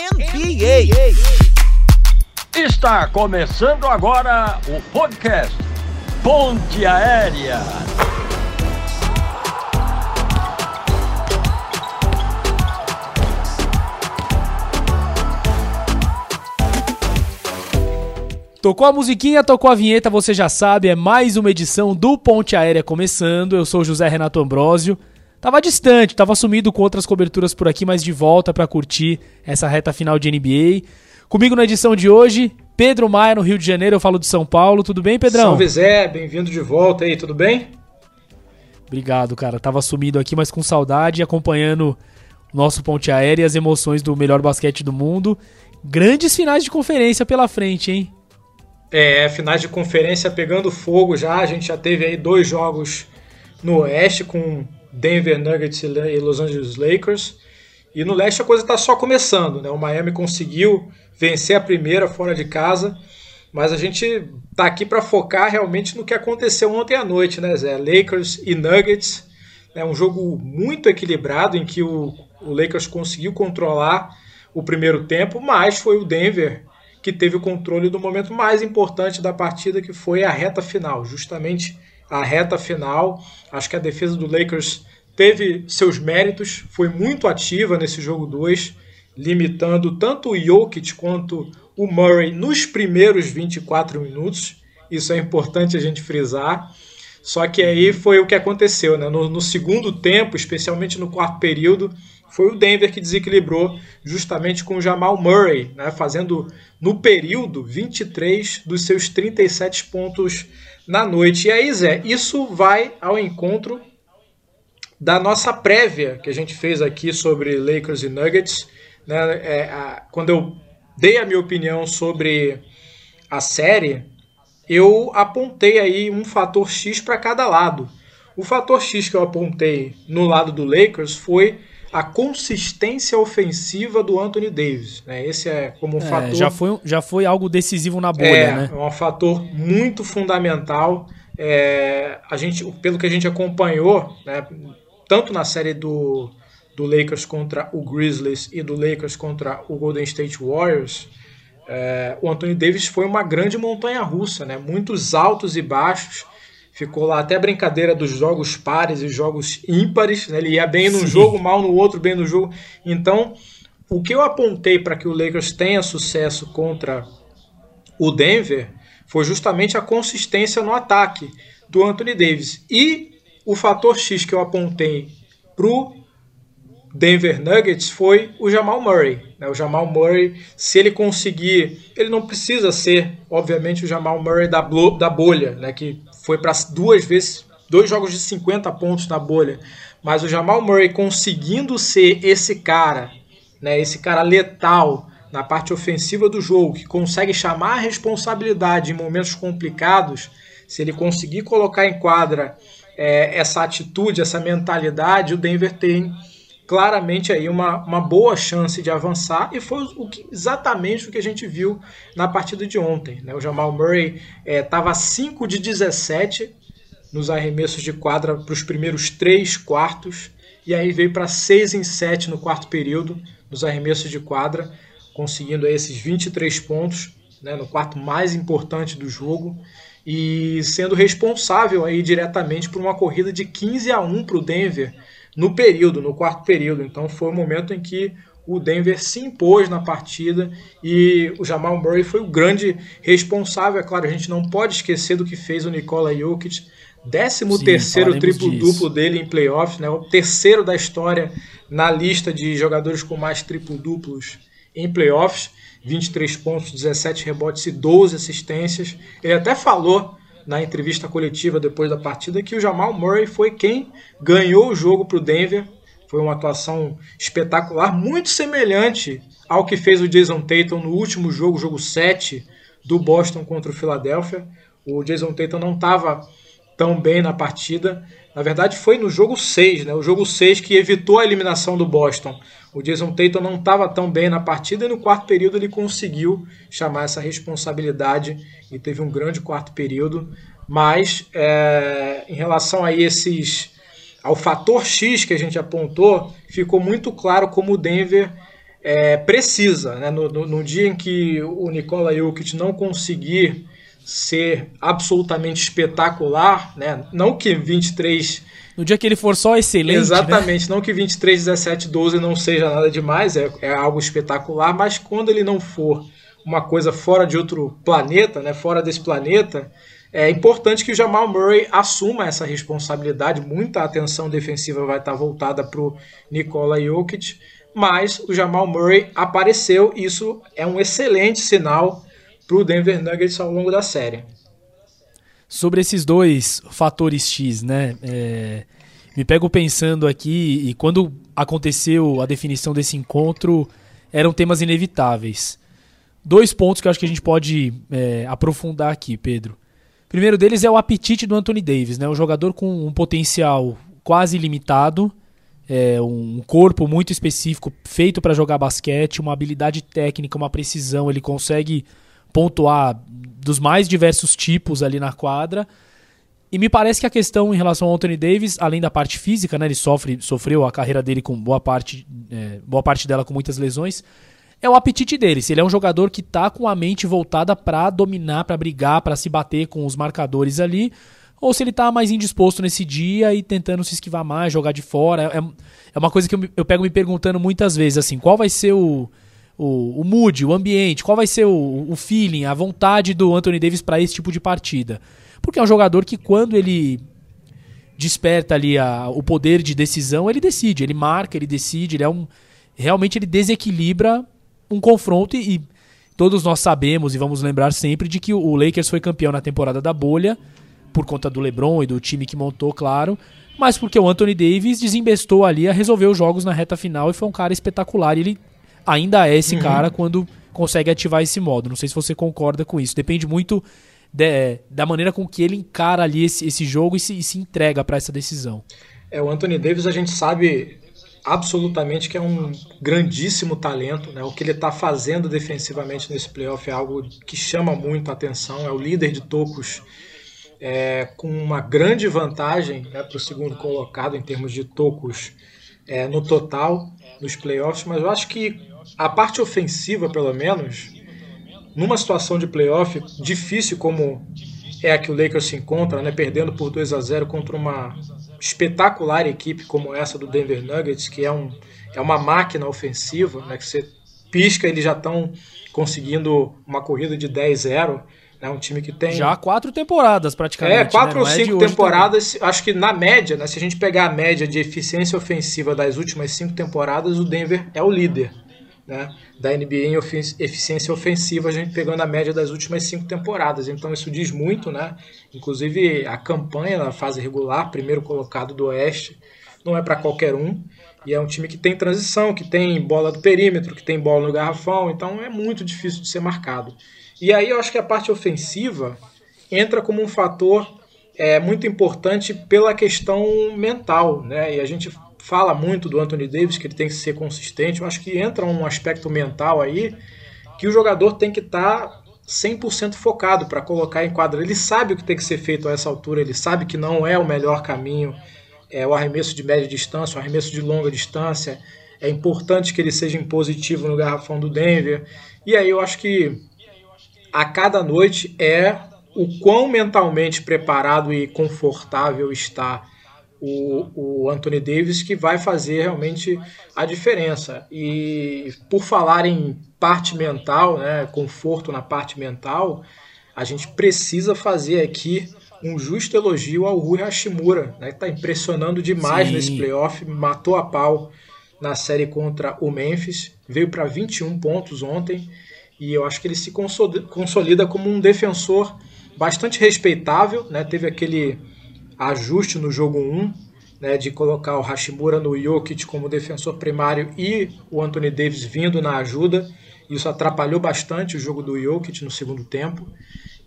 NBA. Está começando agora o podcast Ponte Aérea. Tocou a musiquinha, tocou a vinheta, você já sabe, é mais uma edição do Ponte Aérea começando. Eu sou José Renato Ambrosio. Tava distante, tava sumido com outras coberturas por aqui, mas de volta para curtir essa reta final de NBA. Comigo na edição de hoje, Pedro Maia, no Rio de Janeiro, eu falo de São Paulo. Tudo bem, Pedrão? Salve Zé, bem-vindo de volta aí, tudo bem? Obrigado, cara. Tava sumido aqui, mas com saudade, acompanhando o nosso Ponte Aérea e as emoções do melhor basquete do mundo. Grandes finais de conferência pela frente, hein? É, finais de conferência pegando fogo já. A gente já teve aí dois jogos no Oeste com Denver Nuggets e Los Angeles Lakers. E no Leste a coisa está só começando, né? O Miami conseguiu vencer a primeira fora de casa, mas a gente tá aqui para focar realmente no que aconteceu ontem à noite, né, Zé? Lakers e Nuggets. É um jogo muito equilibrado em que o, o Lakers conseguiu controlar o primeiro tempo, mas foi o Denver que teve o controle do momento mais importante da partida, que foi a reta final. Justamente a reta final, acho que a defesa do Lakers teve seus méritos, foi muito ativa nesse jogo 2, limitando tanto o Jokic quanto o Murray nos primeiros 24 minutos. Isso é importante a gente frisar. Só que aí foi o que aconteceu, né? No, no segundo tempo, especialmente no quarto período, foi o Denver que desequilibrou justamente com o Jamal Murray, né, fazendo no período 23 dos seus 37 pontos na noite. E aí, Zé, isso vai ao encontro da nossa prévia que a gente fez aqui sobre Lakers e Nuggets. Né, é, a, quando eu dei a minha opinião sobre a série, eu apontei aí um fator X para cada lado. O fator X que eu apontei no lado do Lakers foi a consistência ofensiva do Anthony Davis. Né? Esse é como um é, fator. Já foi, já foi algo decisivo na bolha, é, né? É um fator muito fundamental. É, a gente, pelo que a gente acompanhou, né, tanto na série do, do Lakers contra o Grizzlies e do Lakers contra o Golden State Warriors, é, o Anthony Davis foi uma grande montanha russa, né? muitos altos e baixos ficou lá até a brincadeira dos jogos pares e jogos ímpares, né? ele ia bem num Sim. jogo, mal no outro, bem no jogo. Então, o que eu apontei para que o Lakers tenha sucesso contra o Denver foi justamente a consistência no ataque do Anthony Davis. E o fator X que eu apontei para o Denver Nuggets foi o Jamal Murray. Né? O Jamal Murray, se ele conseguir, ele não precisa ser, obviamente, o Jamal Murray da, da bolha, né? que foi para duas vezes, dois jogos de 50 pontos na bolha. Mas o Jamal Murray conseguindo ser esse cara, né, esse cara letal na parte ofensiva do jogo, que consegue chamar a responsabilidade em momentos complicados, se ele conseguir colocar em quadra é, essa atitude, essa mentalidade, o Denver tem claramente aí uma, uma boa chance de avançar e foi o que, exatamente o que a gente viu na partida de ontem. Né? O Jamal Murray estava é, 5 de 17 nos arremessos de quadra para os primeiros três quartos e aí veio para 6 em 7 no quarto período nos arremessos de quadra, conseguindo esses 23 pontos né, no quarto mais importante do jogo e sendo responsável aí diretamente por uma corrida de 15 a 1 para o Denver no período, no quarto período. Então foi o momento em que o Denver se impôs na partida e o Jamal Murray foi o grande responsável. É claro, a gente não pode esquecer do que fez o Nikola Jokic, 13 terceiro triplo-duplo dele em playoffs, né? o terceiro da história na lista de jogadores com mais triplo-duplos em playoffs. 23 pontos, 17 rebotes e 12 assistências. Ele até falou na entrevista coletiva depois da partida que o Jamal Murray foi quem ganhou o jogo para o Denver. Foi uma atuação espetacular, muito semelhante ao que fez o Jason Tatum no último jogo, jogo 7 do Boston contra o Philadelphia. O Jason Tatum não estava tão bem na partida. Na verdade, foi no jogo 6, né? o jogo 6 que evitou a eliminação do Boston. O Jason Tatum não estava tão bem na partida e no quarto período ele conseguiu chamar essa responsabilidade e teve um grande quarto período. Mas é, em relação a esses ao fator X que a gente apontou, ficou muito claro como o Denver é, precisa, né? No, no, no, dia em que o Nikola Jokic não conseguir ser absolutamente espetacular, né? Não que 23 no dia que ele for só excelente. Né? Exatamente, né? não que 23, 17, 12 não seja nada demais, é, é algo espetacular, mas quando ele não for uma coisa fora de outro planeta, né, fora desse planeta, é importante que o Jamal Murray assuma essa responsabilidade. Muita atenção defensiva vai estar voltada para o Nikola Jokic, mas o Jamal Murray apareceu. Isso é um excelente sinal para o Denver Nuggets ao longo da série sobre esses dois fatores X, né? É, me pego pensando aqui, e quando aconteceu a definição desse encontro, eram temas inevitáveis. Dois pontos que eu acho que a gente pode é, aprofundar aqui, Pedro. Primeiro deles é o apetite do Anthony Davis, né? Um jogador com um potencial quase ilimitado, é, um corpo muito específico, feito para jogar basquete, uma habilidade técnica, uma precisão, ele consegue pontuar dos mais diversos tipos ali na quadra. E me parece que a questão em relação ao Anthony Davis, além da parte física, né, ele sofre, sofreu a carreira dele com boa parte, é, boa parte dela com muitas lesões, é o apetite dele. Se ele é um jogador que tá com a mente voltada para dominar, para brigar, para se bater com os marcadores ali, ou se ele tá mais indisposto nesse dia e tentando se esquivar mais, jogar de fora. É, é uma coisa que eu, eu pego me perguntando muitas vezes, assim, qual vai ser o o, o mood, o ambiente, qual vai ser o, o feeling, a vontade do Anthony Davis para esse tipo de partida. Porque é um jogador que quando ele desperta ali a, o poder de decisão, ele decide, ele marca, ele decide, ele é um realmente ele desequilibra um confronto e, e todos nós sabemos e vamos lembrar sempre de que o Lakers foi campeão na temporada da bolha por conta do LeBron e do time que montou, claro, mas porque o Anthony Davis desembestou ali a resolver os jogos na reta final e foi um cara espetacular. Ele ainda é esse uhum. cara quando consegue ativar esse modo. Não sei se você concorda com isso. Depende muito de, da maneira com que ele encara ali esse, esse jogo e se, e se entrega para essa decisão. É, o Anthony Davis a gente sabe absolutamente que é um grandíssimo talento. Né? O que ele está fazendo defensivamente nesse playoff é algo que chama muito a atenção. É o líder de tocos é, com uma grande vantagem né, para o segundo colocado em termos de tocos é, no total nos playoffs, mas eu acho que a parte ofensiva, pelo menos, numa situação de playoff difícil como é a que o Lakers se encontra, né, perdendo por 2 a 0 contra uma espetacular equipe como essa do Denver Nuggets, que é, um, é uma máquina ofensiva, né, que você pisca, eles já estão conseguindo uma corrida de 10-0. É um time que tem. Já quatro temporadas, praticamente. É, quatro né? ou é cinco temporadas. Também. Acho que na média, né? Se a gente pegar a média de eficiência ofensiva das últimas cinco temporadas, o Denver é o líder né, da NBA em eficiência ofensiva, a gente pegando a média das últimas cinco temporadas. Então isso diz muito, né? Inclusive a campanha na fase regular, primeiro colocado do Oeste, não é para qualquer um. E é um time que tem transição, que tem bola do perímetro, que tem bola no garrafão, então é muito difícil de ser marcado. E aí eu acho que a parte ofensiva entra como um fator é, muito importante pela questão mental, né? E a gente fala muito do Anthony Davis, que ele tem que ser consistente. Eu acho que entra um aspecto mental aí que o jogador tem que estar tá 100% focado para colocar em quadra. Ele sabe o que tem que ser feito a essa altura, ele sabe que não é o melhor caminho é, o arremesso de média distância, o arremesso de longa distância. É importante que ele seja impositivo no garrafão do Denver. E aí eu acho que a cada noite é o quão mentalmente preparado e confortável está o, o Anthony Davis que vai fazer realmente a diferença. E por falar em parte mental, né, conforto na parte mental, a gente precisa fazer aqui um justo elogio ao Rui Hashimura, né, que está impressionando demais Sim. nesse playoff, matou a pau na série contra o Memphis, veio para 21 pontos ontem e eu acho que ele se consolida como um defensor bastante respeitável, né, teve aquele ajuste no jogo 1, né, de colocar o Hashimura no Jokic como defensor primário e o Anthony Davis vindo na ajuda. Isso atrapalhou bastante o jogo do Jokic no segundo tempo.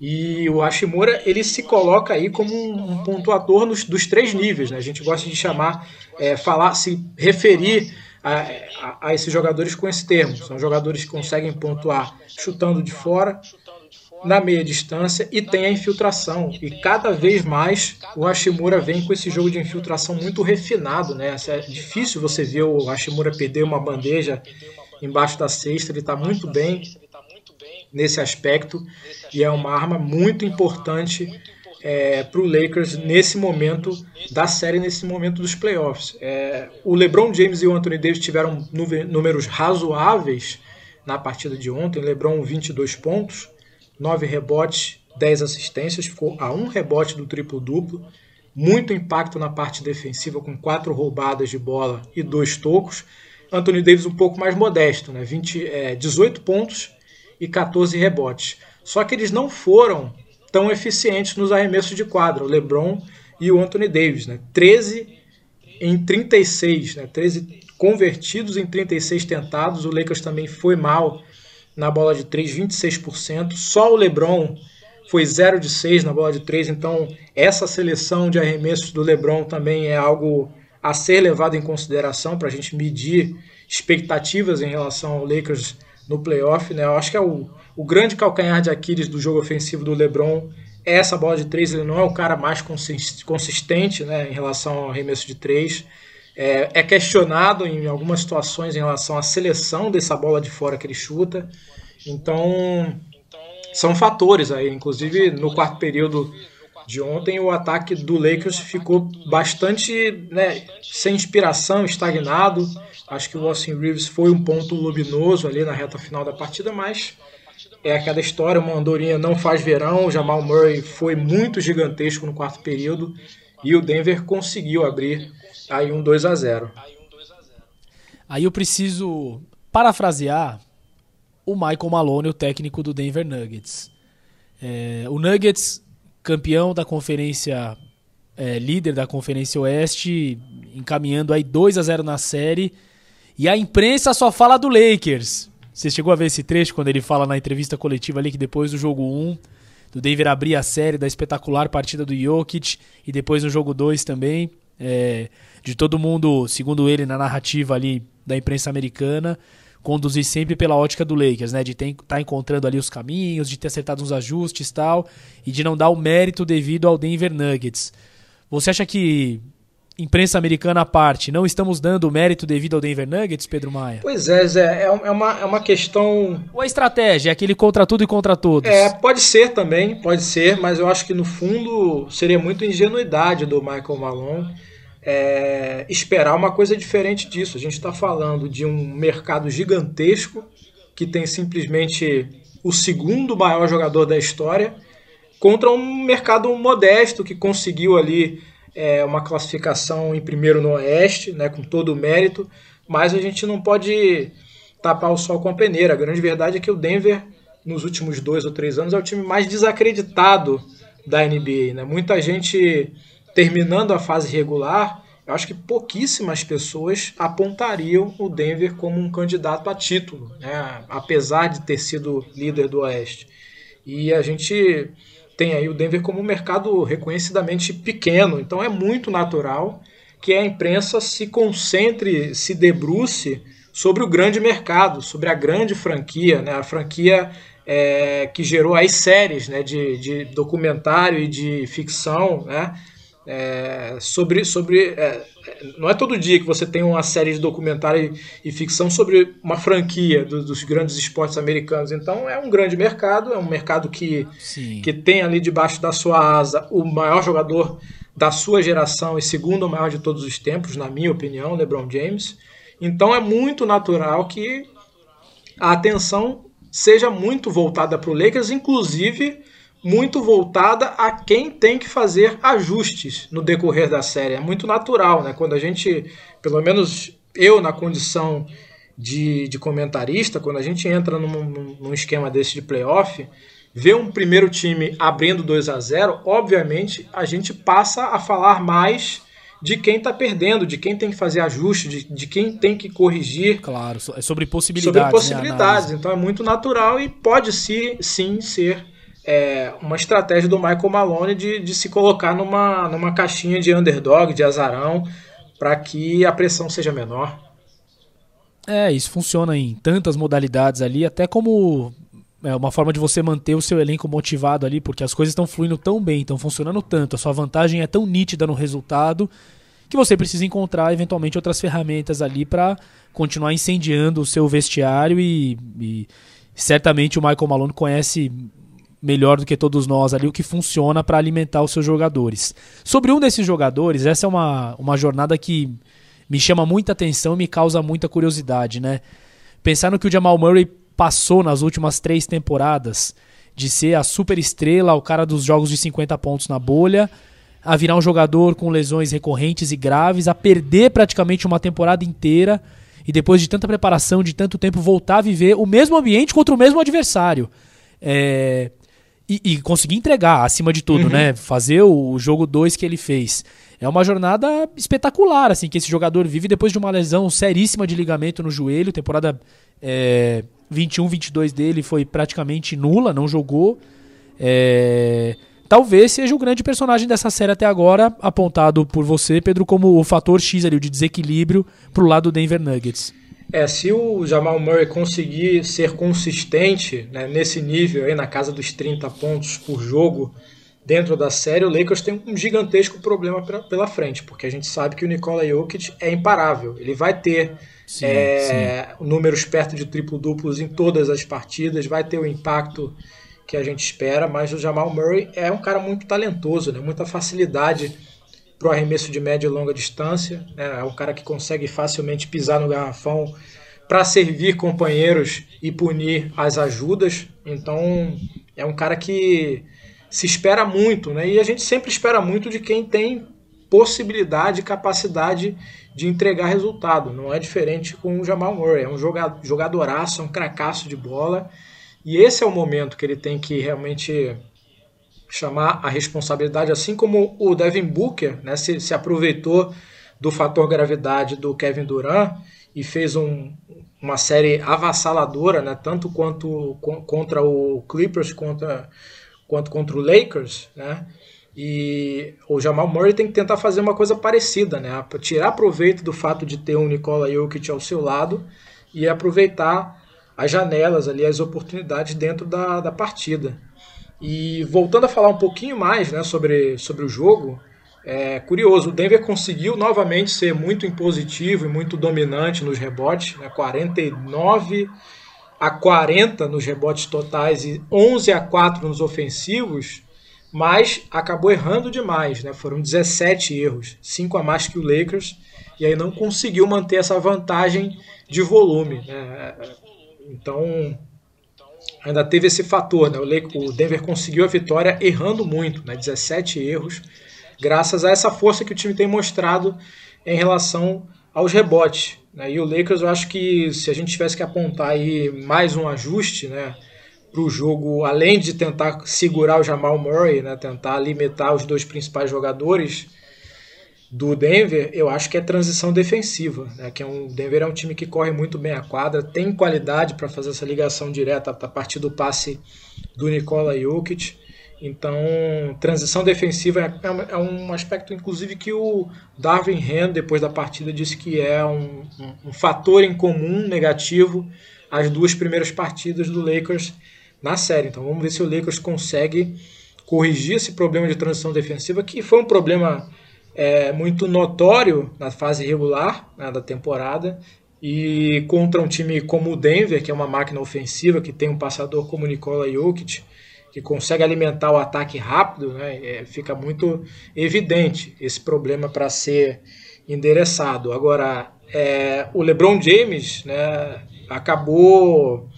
E o Hashimura ele se coloca aí como um pontuador nos, dos três níveis. Né? A gente gosta de chamar, é, falar, se referir a, a, a, esses jogadores com esse termo. São jogadores que conseguem pontuar chutando de fora, na meia distância e tem a infiltração. E cada vez mais o Hashimura vem com esse jogo de infiltração muito refinado. Né? É difícil você ver o Hashimura perder uma bandeja embaixo da cesta, ele está muito bem nesse aspecto e é uma arma muito importante é, para o Lakers nesse momento da série, nesse momento dos playoffs. É, o LeBron James e o Anthony Davis tiveram números razoáveis na partida de ontem. LeBron 22 pontos, 9 rebotes, 10 assistências, ficou a um rebote do triplo-duplo. Muito impacto na parte defensiva, com quatro roubadas de bola e dois tocos. Anthony Davis um pouco mais modesto, né? 20, é, 18 pontos e 14 rebotes. Só que eles não foram tão eficientes nos arremessos de quadra, o LeBron e o Anthony Davis, né? 13 em 36, né? 13 convertidos em 36 tentados. O Lakers também foi mal na bola de 3, 26%. Só o LeBron foi 0 de 6 na bola de 3, então essa seleção de arremessos do LeBron também é algo a ser levado em consideração para a gente medir expectativas em relação ao Lakers no playoff. Né? Eu acho que é o, o grande calcanhar de Aquiles do jogo ofensivo do LeBron é essa bola de três. Ele não é o cara mais consistente né, em relação ao arremesso de três. É, é, questionado em algumas situações em relação à seleção dessa bola de fora que ele chuta. Então, são fatores aí. Inclusive, no quarto período de ontem, o ataque do Lakers ficou bastante né, sem inspiração, estagnado. Acho que o Austin Reeves foi um ponto luminoso ali na reta final da partida, mas é aquela história, uma andorinha não faz verão, o Jamal Murray foi muito gigantesco no quarto período e o Denver conseguiu abrir aí um 2 a 0. Aí eu preciso parafrasear o Michael Malone, o técnico do Denver Nuggets. É, o Nuggets, campeão da conferência, é, líder da conferência Oeste, encaminhando aí 2 a 0 na série, e a imprensa só fala do Lakers. Você chegou a ver esse trecho quando ele fala na entrevista coletiva ali que depois do jogo 1, do Denver abrir a série da espetacular partida do Jokic e depois no jogo 2 também, é, de todo mundo, segundo ele, na narrativa ali da imprensa americana, conduzir sempre pela ótica do Lakers, né? De estar tá encontrando ali os caminhos, de ter acertado uns ajustes e tal, e de não dar o mérito devido ao Denver Nuggets. Você acha que imprensa americana à parte, não estamos dando o mérito devido ao Denver Nuggets, Pedro Maia? Pois é, Zé, é, é uma, é uma questão. Ou a estratégia, é aquele contra tudo e contra todos? É, pode ser também, pode ser, mas eu acho que no fundo seria muito ingenuidade do Michael Malone é, esperar uma coisa diferente disso. A gente está falando de um mercado gigantesco que tem simplesmente o segundo maior jogador da história contra um mercado modesto que conseguiu ali é, uma classificação em primeiro no Oeste, né, com todo o mérito, mas a gente não pode tapar o sol com a peneira. A grande verdade é que o Denver, nos últimos dois ou três anos, é o time mais desacreditado da NBA. Né? Muita gente terminando a fase regular, eu acho que pouquíssimas pessoas apontariam o Denver como um candidato a título, né? apesar de ter sido líder do Oeste. E a gente tem aí o Denver como um mercado reconhecidamente pequeno, então é muito natural que a imprensa se concentre, se debruce sobre o grande mercado, sobre a grande franquia, né? a franquia é, que gerou as séries né? de, de documentário e de ficção, né? É, sobre, sobre é, não é todo dia que você tem uma série de documentário e, e ficção sobre uma franquia do, dos grandes esportes americanos. Então é um grande mercado, é um mercado que, que tem ali debaixo da sua asa o maior jogador da sua geração e segundo o maior de todos os tempos, na minha opinião, LeBron James. Então é muito natural que a atenção seja muito voltada para o Lakers, inclusive muito voltada a quem tem que fazer ajustes no decorrer da série. É muito natural, né? Quando a gente, pelo menos eu na condição de, de comentarista, quando a gente entra num, num esquema desse de playoff, vê um primeiro time abrindo 2 a 0 obviamente a gente passa a falar mais de quem está perdendo, de quem tem que fazer ajuste, de, de quem tem que corrigir. Claro, é sobre possibilidades. Sobre possibilidades. Né, então é muito natural e pode sim, sim ser é, uma estratégia do Michael Malone de, de se colocar numa, numa caixinha de underdog, de azarão, para que a pressão seja menor. É, isso funciona em tantas modalidades ali, até como é uma forma de você manter o seu elenco motivado ali, porque as coisas estão fluindo tão bem, estão funcionando tanto, a sua vantagem é tão nítida no resultado que você precisa encontrar eventualmente outras ferramentas ali para continuar incendiando o seu vestiário e, e certamente o Michael Malone conhece melhor do que todos nós ali o que funciona para alimentar os seus jogadores. Sobre um desses jogadores, essa é uma, uma jornada que me chama muita atenção e me causa muita curiosidade, né? Pensar no que o Jamal Murray passou nas últimas três temporadas, de ser a super estrela, o cara dos jogos de 50 pontos na bolha, a virar um jogador com lesões recorrentes e graves, a perder praticamente uma temporada inteira e depois de tanta preparação, de tanto tempo, voltar a viver o mesmo ambiente contra o mesmo adversário. É... E, e, conseguir entregar, acima de tudo, uhum. né? Fazer o jogo 2 que ele fez. É uma jornada espetacular, assim, que esse jogador vive depois de uma lesão seríssima de ligamento no joelho. Temporada é, 21-22 dele foi praticamente nula, não jogou. É talvez seja o grande personagem dessa série até agora, apontado por você, Pedro, como o fator X ali, o de desequilíbrio pro lado do Denver Nuggets. É, se o Jamal Murray conseguir ser consistente né, nesse nível aí, na casa dos 30 pontos por jogo dentro da série, o Lakers tem um gigantesco problema pra, pela frente, porque a gente sabe que o Nikola Jokic é imparável. Ele vai ter sim, é, sim. números perto de triplo-duplos em todas as partidas, vai ter o impacto que a gente espera, mas o Jamal Murray é um cara muito talentoso, né? muita facilidade para o arremesso de média e longa distância. Né? É um cara que consegue facilmente pisar no garrafão para servir companheiros e punir as ajudas. Então é um cara que se espera muito, né? E a gente sempre espera muito de quem tem possibilidade e capacidade de entregar resultado. Não é diferente com o Jamal Murray. É um jogadoraço, é um cracaço de bola e esse é o momento que ele tem que realmente chamar a responsabilidade, assim como o Devin Booker né, se, se aproveitou do fator gravidade do Kevin Durant e fez um, uma série avassaladora, né, tanto quanto contra o Clippers contra, quanto contra o Lakers, né? E o Jamal Murray tem que tentar fazer uma coisa parecida, né? Tirar proveito do fato de ter um Nikola Jokic ao seu lado e aproveitar as janelas ali, as oportunidades dentro da, da partida. E voltando a falar um pouquinho mais né, sobre, sobre o jogo, é curioso, o Denver conseguiu novamente ser muito impositivo e muito dominante nos rebotes, né, 49 a 40 nos rebotes totais e 11 a 4 nos ofensivos, mas acabou errando demais, né? Foram 17 erros, 5 a mais que o Lakers, e aí não conseguiu manter essa vantagem de volume. Né? Então, ainda teve esse fator, né? O Denver conseguiu a vitória errando muito, né? 17 erros, graças a essa força que o time tem mostrado em relação aos rebotes. Né? E o Lakers, eu acho que se a gente tivesse que apontar aí mais um ajuste, né? para o jogo, além de tentar segurar o Jamal Murray, né, tentar limitar os dois principais jogadores, do Denver, eu acho que é transição defensiva, né? que é um Denver é um time que corre muito bem a quadra, tem qualidade para fazer essa ligação direta a partir do passe do Nikola Jokic. Então, transição defensiva é, é, é um aspecto, inclusive, que o Darwin Ham, depois da partida, disse que é um, um, um fator em comum negativo às duas primeiras partidas do Lakers na série. Então, vamos ver se o Lakers consegue corrigir esse problema de transição defensiva, que foi um problema é, muito notório na fase regular né, da temporada e contra um time como o Denver, que é uma máquina ofensiva, que tem um passador como Nikola Jokic, que consegue alimentar o ataque rápido, né, é, fica muito evidente esse problema para ser endereçado. Agora, é, o LeBron James né, acabou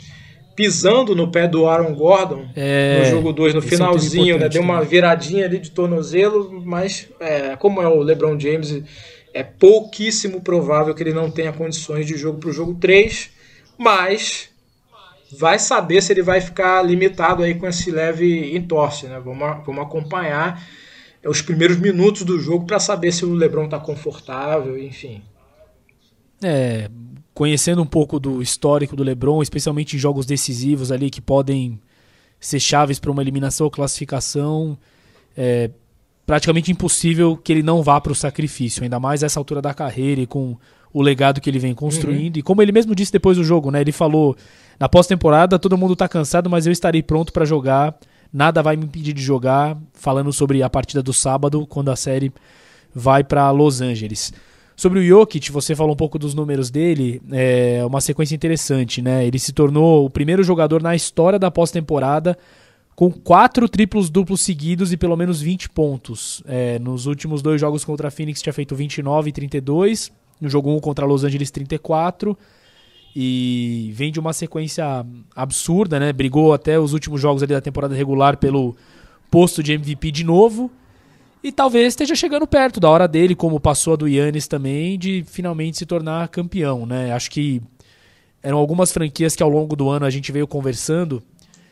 pisando no pé do Aaron Gordon é, no jogo 2, no é finalzinho, é né? Deu uma viradinha ali de tornozelo, mas é, como é o LeBron James, é pouquíssimo provável que ele não tenha condições de jogo para o jogo 3, mas vai saber se ele vai ficar limitado aí com esse leve entorse, né? Vamos, vamos acompanhar os primeiros minutos do jogo para saber se o LeBron está confortável, enfim. É, conhecendo um pouco do histórico do LeBron, especialmente em jogos decisivos ali que podem ser chaves para uma eliminação ou classificação, é praticamente impossível que ele não vá para o sacrifício, ainda mais essa altura da carreira e com o legado que ele vem construindo. Uhum. E como ele mesmo disse depois do jogo, né? Ele falou: na pós-temporada todo mundo está cansado, mas eu estarei pronto para jogar. Nada vai me impedir de jogar. Falando sobre a partida do sábado, quando a série vai para Los Angeles. Sobre o Jokic, você falou um pouco dos números dele, é uma sequência interessante, né? Ele se tornou o primeiro jogador na história da pós-temporada com quatro triplos duplos seguidos e pelo menos 20 pontos. É, nos últimos dois jogos contra a Phoenix tinha feito 29 e 32, no jogo 1 contra Los Angeles 34, e vem de uma sequência absurda, né? Brigou até os últimos jogos da temporada regular pelo posto de MVP de novo, e talvez esteja chegando perto da hora dele, como passou a do Yannis também, de finalmente se tornar campeão, né? Acho que eram algumas franquias que ao longo do ano a gente veio conversando,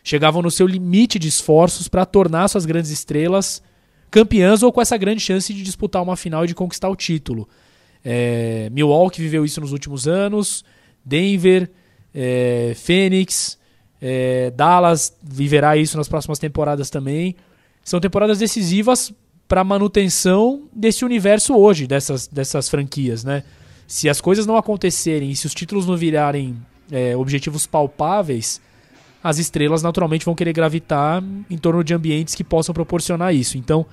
chegavam no seu limite de esforços para tornar suas grandes estrelas campeãs ou com essa grande chance de disputar uma final e de conquistar o título. É, Milwaukee viveu isso nos últimos anos, Denver, é, Phoenix, é, Dallas viverá isso nas próximas temporadas também. São temporadas decisivas para manutenção desse universo hoje, dessas, dessas franquias, né? Se as coisas não acontecerem e se os títulos não virarem é, objetivos palpáveis, as estrelas naturalmente vão querer gravitar em torno de ambientes que possam proporcionar isso. Então,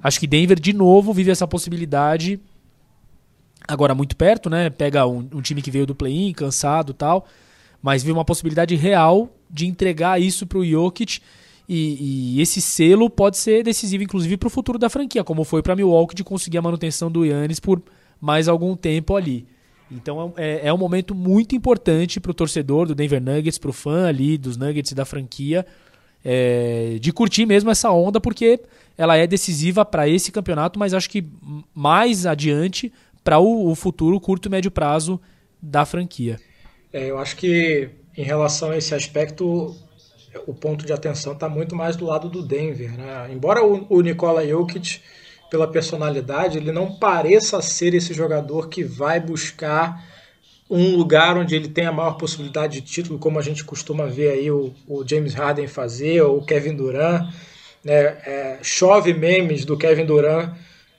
acho que Denver de novo vive essa possibilidade agora muito perto, né? Pega um, um time que veio do play-in, cansado, tal, mas vive uma possibilidade real de entregar isso para o Jokic e, e, esse selo pode ser decisivo, inclusive, para o futuro da franquia, como foi para Milwaukee de conseguir a manutenção do Yannis por mais algum tempo ali. Então é, é um momento muito importante para o torcedor do Denver Nuggets, para o fã ali dos Nuggets e da franquia, é, de curtir mesmo essa onda, porque ela é decisiva para esse campeonato, mas acho que mais adiante para o, o, futuro curto e médio prazo da franquia. É, eu acho que em relação a esse aspecto, o ponto de atenção está muito mais do lado do Denver. Né? Embora o, o Nikola Jokic, pela personalidade, ele não pareça ser esse jogador que vai buscar um lugar onde ele tem a maior possibilidade de título, como a gente costuma ver aí o, o James Harden fazer, ou o Kevin Durant. Né? É, chove memes do Kevin Durant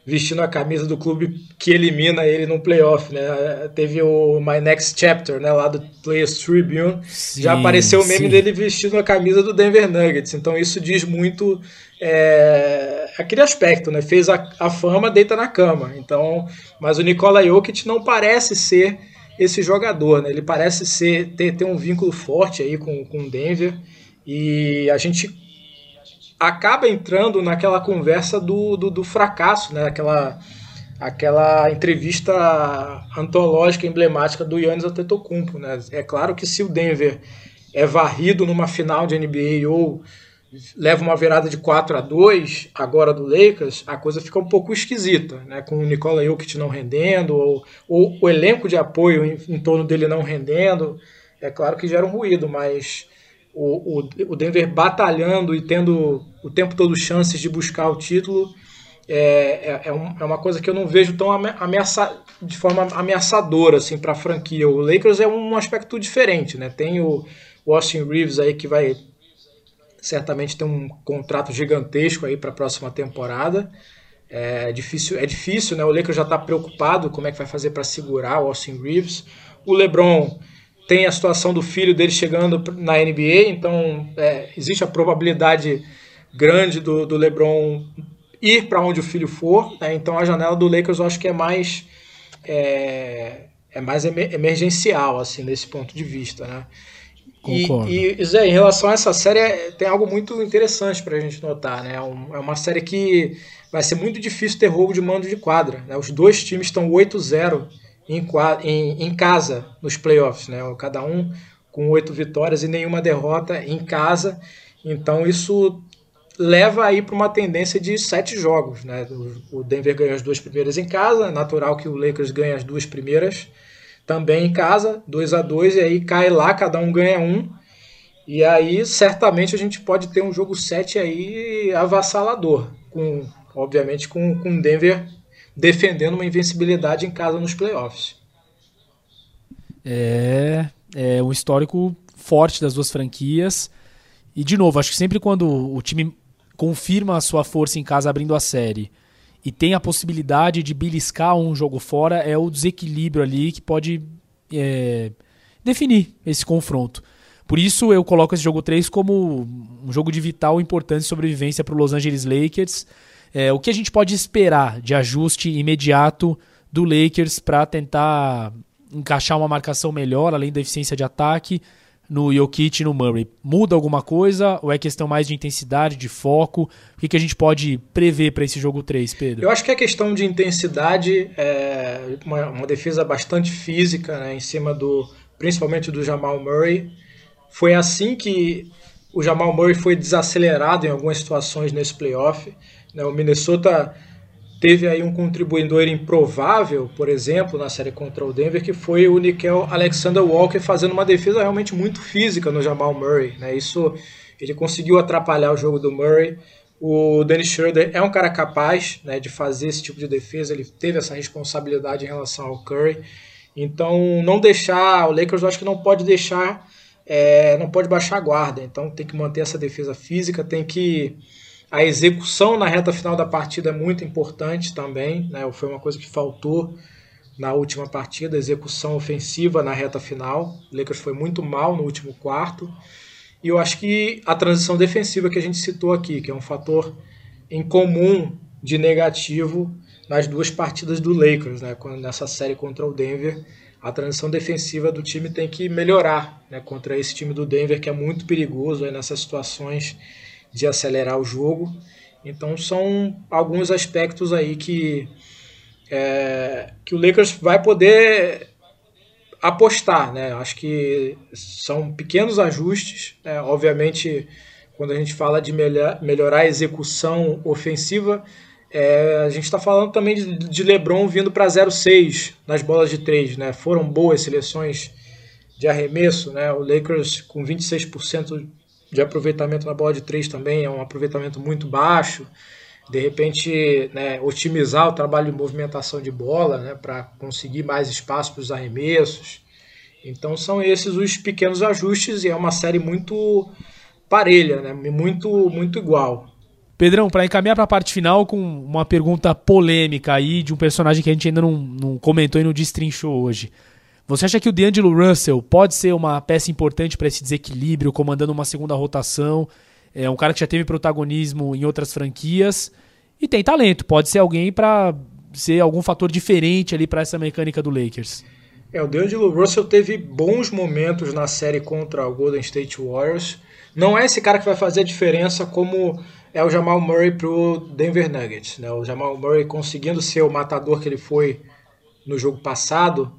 vestindo a camisa do clube que elimina ele no playoff, né? Teve o My Next Chapter, né, lá do Players Tribune, sim, já apareceu o meme sim. dele vestindo a camisa do Denver Nuggets, então isso diz muito é, aquele aspecto, né? Fez a, a fama, deita na cama. Então, mas o Nikola Jokic não parece ser esse jogador, né? Ele parece ser ter, ter um vínculo forte aí com com Denver e a gente acaba entrando naquela conversa do, do, do fracasso, né? Aquela, aquela entrevista antológica emblemática do Yannis Antetokounmpo, né? É claro que se o Denver é varrido numa final de NBA ou leva uma virada de 4 a 2 agora do Lakers, a coisa fica um pouco esquisita, né? Com o Nikola Jokic não rendendo ou, ou o elenco de apoio em, em torno dele não rendendo, é claro que gera um ruído, mas o, o, o Denver batalhando e tendo o tempo todo chances de buscar o título é, é, é, um, é uma coisa que eu não vejo tão ameaça, de forma ameaçadora assim, para a franquia. O Lakers é um aspecto diferente. Né? Tem o, Austin Reeves aí que vai certamente ter um contrato gigantesco aí para a próxima temporada. É difícil, é difícil, né? O Lakers já está preocupado como é que vai fazer para segurar o Austin Reeves. O LeBron tem a situação do filho dele chegando na NBA, então é, existe a probabilidade grande do, do LeBron ir para onde o filho for. Né? Então a janela do Lakers eu acho que é mais é, é mais emergencial assim nesse ponto de vista, né? Concordo. E, e Zé, em relação a essa série, é, tem algo muito interessante para a gente notar, né? É, é uma série que vai ser muito difícil ter roubo de mando de quadra. Né? Os dois times estão 8-0 em, em, em casa nos playoffs, né? Cada um com oito vitórias e nenhuma derrota em casa. Então isso leva aí para uma tendência de sete jogos, né? O Denver ganha as duas primeiras em casa, é natural que o Lakers ganhe as duas primeiras também em casa, 2 a 2 e aí cai lá, cada um ganha um. E aí certamente a gente pode ter um jogo 7 aí avassalador, com obviamente com com Denver defendendo uma invencibilidade em casa nos playoffs. É, é um histórico forte das duas franquias. E de novo, acho que sempre quando o time confirma a sua força em casa abrindo a série e tem a possibilidade de beliscar um jogo fora, é o desequilíbrio ali que pode é, definir esse confronto. Por isso eu coloco esse jogo 3 como um jogo de vital importância e sobrevivência para o Los Angeles Lakers É, o que a gente pode esperar de ajuste imediato do Lakers para tentar encaixar uma marcação melhor, além da eficiência de ataque, no Jokic e no Murray? Muda alguma coisa ou é questão mais de intensidade, de foco? O que, que a gente pode prever para esse jogo 3, Pedro? Eu acho que a questão de intensidade é uma, uma defesa bastante física, né, em cima do principalmente do Jamal Murray. Foi assim que o Jamal Murray foi desacelerado em algumas situações nesse playoff. Né? O Minnesota teve aí um contribuidor improvável, por exemplo, na série contra o Denver, que foi o Nickel Alexander Walker fazendo uma defesa realmente muito física no Jamal Murray. Né? Isso ele conseguiu atrapalhar o jogo do Murray. O Dennis Schroeder é um cara capaz né, de fazer esse tipo de defesa, ele teve essa responsabilidade em relação ao Curry. Então, não deixar, o Lakers eu acho que não pode deixar, é, não pode baixar a guarda. Então, tem que manter essa defesa física, tem que a execução na reta final da partida é muito importante também, né? Foi uma coisa que faltou na última partida, execução ofensiva na reta final. O Lakers foi muito mal no último quarto. E eu acho que a transição defensiva que a gente citou aqui, que é um fator em comum de negativo nas duas partidas do Lakers, né? Nessa série contra o Denver, a transição defensiva do time tem que melhorar, né? Contra esse time do Denver que é muito perigoso aí nessas situações de acelerar o jogo. Então são alguns aspectos aí que, é, que o Lakers vai poder apostar, né? Acho que são pequenos ajustes, né? obviamente quando a gente fala de melhorar a execução ofensiva, é, a gente está falando também de, de LeBron vindo para 0,6 nas bolas de 3, né? Foram boas seleções de arremesso, né? O Lakers com 26% de aproveitamento na bola de três também é um aproveitamento muito baixo. De repente, né, otimizar o trabalho de movimentação de bola né, para conseguir mais espaço para os arremessos. Então são esses os pequenos ajustes e é uma série muito parelha, né, muito, muito igual. Pedrão, para encaminhar para a parte final com uma pergunta polêmica aí de um personagem que a gente ainda não, não comentou e não destrinchou hoje. Você acha que o D'Angelo Russell pode ser uma peça importante para esse desequilíbrio, comandando uma segunda rotação? É um cara que já teve protagonismo em outras franquias e tem talento. Pode ser alguém para ser algum fator diferente ali para essa mecânica do Lakers. É, o D'Angelo Russell teve bons momentos na série contra o Golden State Warriors. Não é esse cara que vai fazer a diferença como é o Jamal Murray pro Denver Nuggets. Né? O Jamal Murray conseguindo ser o matador que ele foi no jogo passado,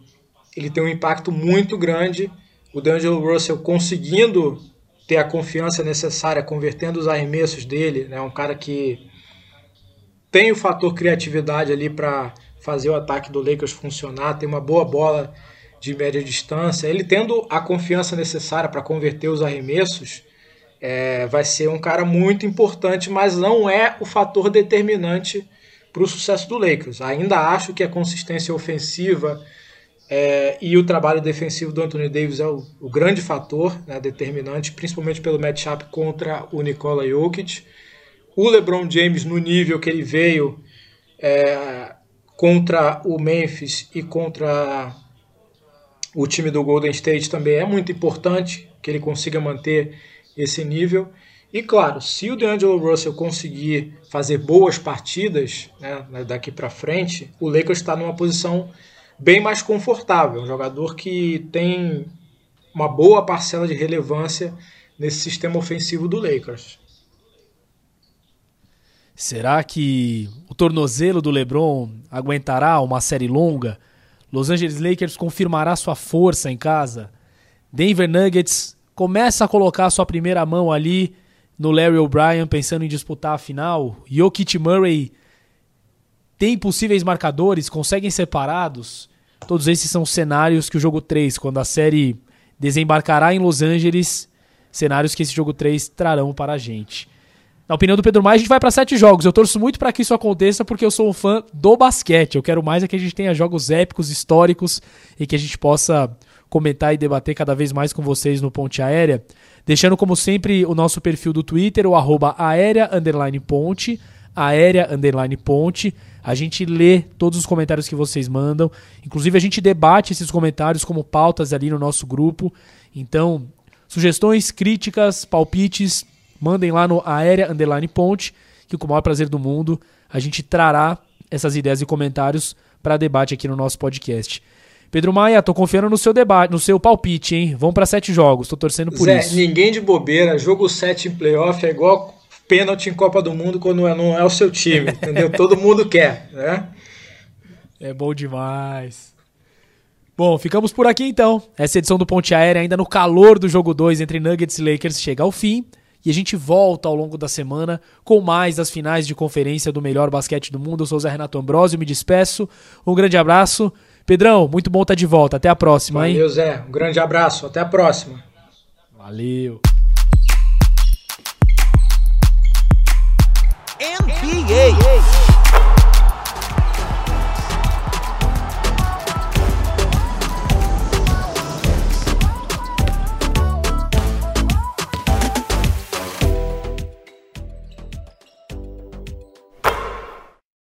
ele tem um impacto muito grande. O D'Angelo Russell conseguindo ter a confiança necessária, convertendo os arremessos dele, né? um cara que tem o fator criatividade ali para fazer o ataque do Lakers funcionar, tem uma boa bola de média distância. Ele tendo a confiança necessária para converter os arremessos, é, vai ser um cara muito importante, mas não é o fator determinante para o sucesso do Lakers. Ainda acho que a consistência ofensiva é, e o trabalho defensivo do Anthony Davis é o, o grande fator né, determinante, principalmente pelo matchup contra o Nikola Jokic. O LeBron James, no nível que ele veio é, contra o Memphis e contra o time do Golden State, também é muito importante que ele consiga manter esse nível. E claro, se o DeAngelo Russell conseguir fazer boas partidas né, daqui para frente, o Lakers está numa posição bem mais confortável, um jogador que tem uma boa parcela de relevância nesse sistema ofensivo do Lakers. Será que o tornozelo do LeBron aguentará uma série longa? Los Angeles Lakers confirmará sua força em casa? Denver Nuggets começa a colocar sua primeira mão ali no Larry O'Brien pensando em disputar a final? Jokic Murray tem possíveis marcadores, conseguem separados? Todos esses são cenários que o jogo 3, quando a série desembarcará em Los Angeles, cenários que esse jogo 3 trarão para a gente. Na opinião do Pedro Mais, a gente vai para sete jogos. Eu torço muito para que isso aconteça porque eu sou um fã do basquete. Eu quero mais é que a gente tenha jogos épicos, históricos e que a gente possa comentar e debater cada vez mais com vocês no Ponte Aérea. Deixando, como sempre, o nosso perfil do Twitter, o arroba aérea underline ponte, aérea underline ponte. A gente lê todos os comentários que vocês mandam. Inclusive, a gente debate esses comentários como pautas ali no nosso grupo. Então, sugestões, críticas, palpites, mandem lá no Aérea Underline Ponte, que com o maior prazer do mundo a gente trará essas ideias e comentários para debate aqui no nosso podcast. Pedro Maia, tô confiando no seu debate, no seu palpite, hein? Vamos para sete jogos, tô torcendo por Zé, isso. ninguém de bobeira, jogo 7 em playoff é igual pênalti em Copa do Mundo quando não é o seu time, entendeu? Todo mundo quer, né? É bom demais. Bom, ficamos por aqui então. Essa edição do Ponte Aérea, ainda no calor do jogo 2 entre Nuggets e Lakers, chega ao fim. E a gente volta ao longo da semana com mais das finais de conferência do melhor basquete do mundo. Eu sou o Zé Renato Ambrosio, me despeço. Um grande abraço. Pedrão, muito bom estar de volta. Até a próxima, Valeu, hein? Valeu, Zé. Um grande abraço. Até a próxima. Valeu. NBA.